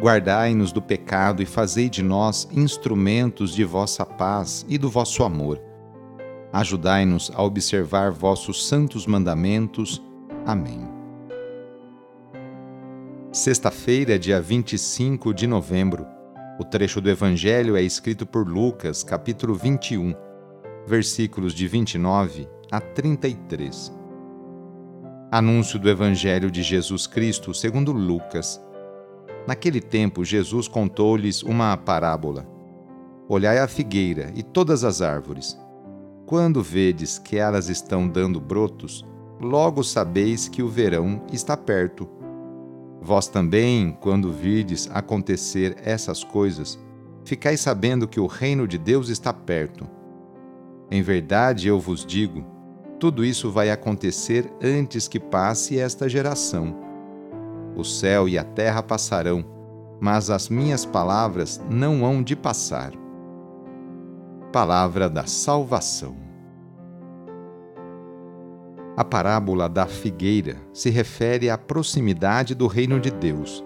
Guardai-nos do pecado e fazei de nós instrumentos de vossa paz e do vosso amor. Ajudai-nos a observar vossos santos mandamentos. Amém. Sexta-feira, dia 25 de novembro. O trecho do Evangelho é escrito por Lucas, capítulo 21, versículos de 29 a 33. Anúncio do Evangelho de Jesus Cristo segundo Lucas. Naquele tempo, Jesus contou-lhes uma parábola. Olhai a figueira e todas as árvores. Quando vedes que elas estão dando brotos, logo sabeis que o verão está perto. Vós também, quando virdes acontecer essas coisas, ficais sabendo que o reino de Deus está perto. Em verdade, eu vos digo, tudo isso vai acontecer antes que passe esta geração. O céu e a terra passarão, mas as minhas palavras não hão de passar. Palavra da Salvação. A parábola da figueira se refere à proximidade do reino de Deus.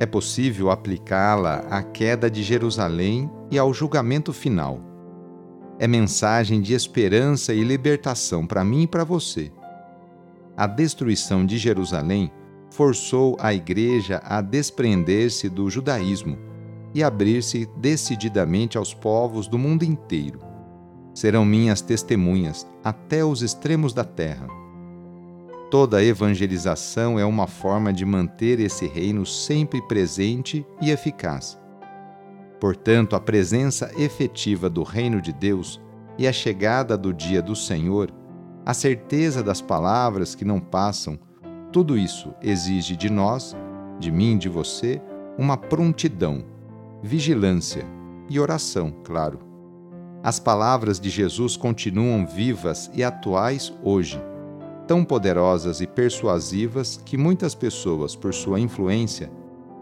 É possível aplicá-la à queda de Jerusalém e ao julgamento final. É mensagem de esperança e libertação para mim e para você. A destruição de Jerusalém forçou a Igreja a desprender-se do judaísmo e abrir-se decididamente aos povos do mundo inteiro serão minhas testemunhas até os extremos da terra. Toda evangelização é uma forma de manter esse reino sempre presente e eficaz. Portanto, a presença efetiva do reino de Deus e a chegada do dia do Senhor, a certeza das palavras que não passam, tudo isso exige de nós, de mim, de você, uma prontidão, vigilância e oração, claro as palavras de Jesus continuam vivas e atuais hoje, tão poderosas e persuasivas que muitas pessoas, por sua influência,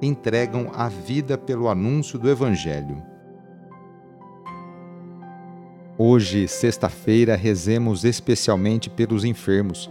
entregam a vida pelo anúncio do Evangelho. Hoje, sexta-feira, rezemos especialmente pelos enfermos.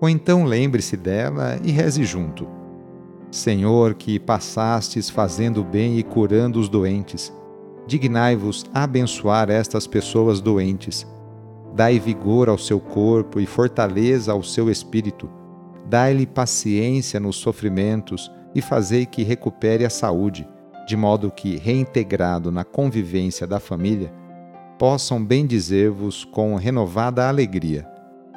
ou então lembre-se dela e reze junto. Senhor, que passastes fazendo bem e curando os doentes, dignai-vos abençoar estas pessoas doentes. Dai vigor ao seu corpo e fortaleza ao seu espírito. Dai-lhe paciência nos sofrimentos e fazei que recupere a saúde, de modo que, reintegrado na convivência da família, possam bendizer-vos com renovada alegria.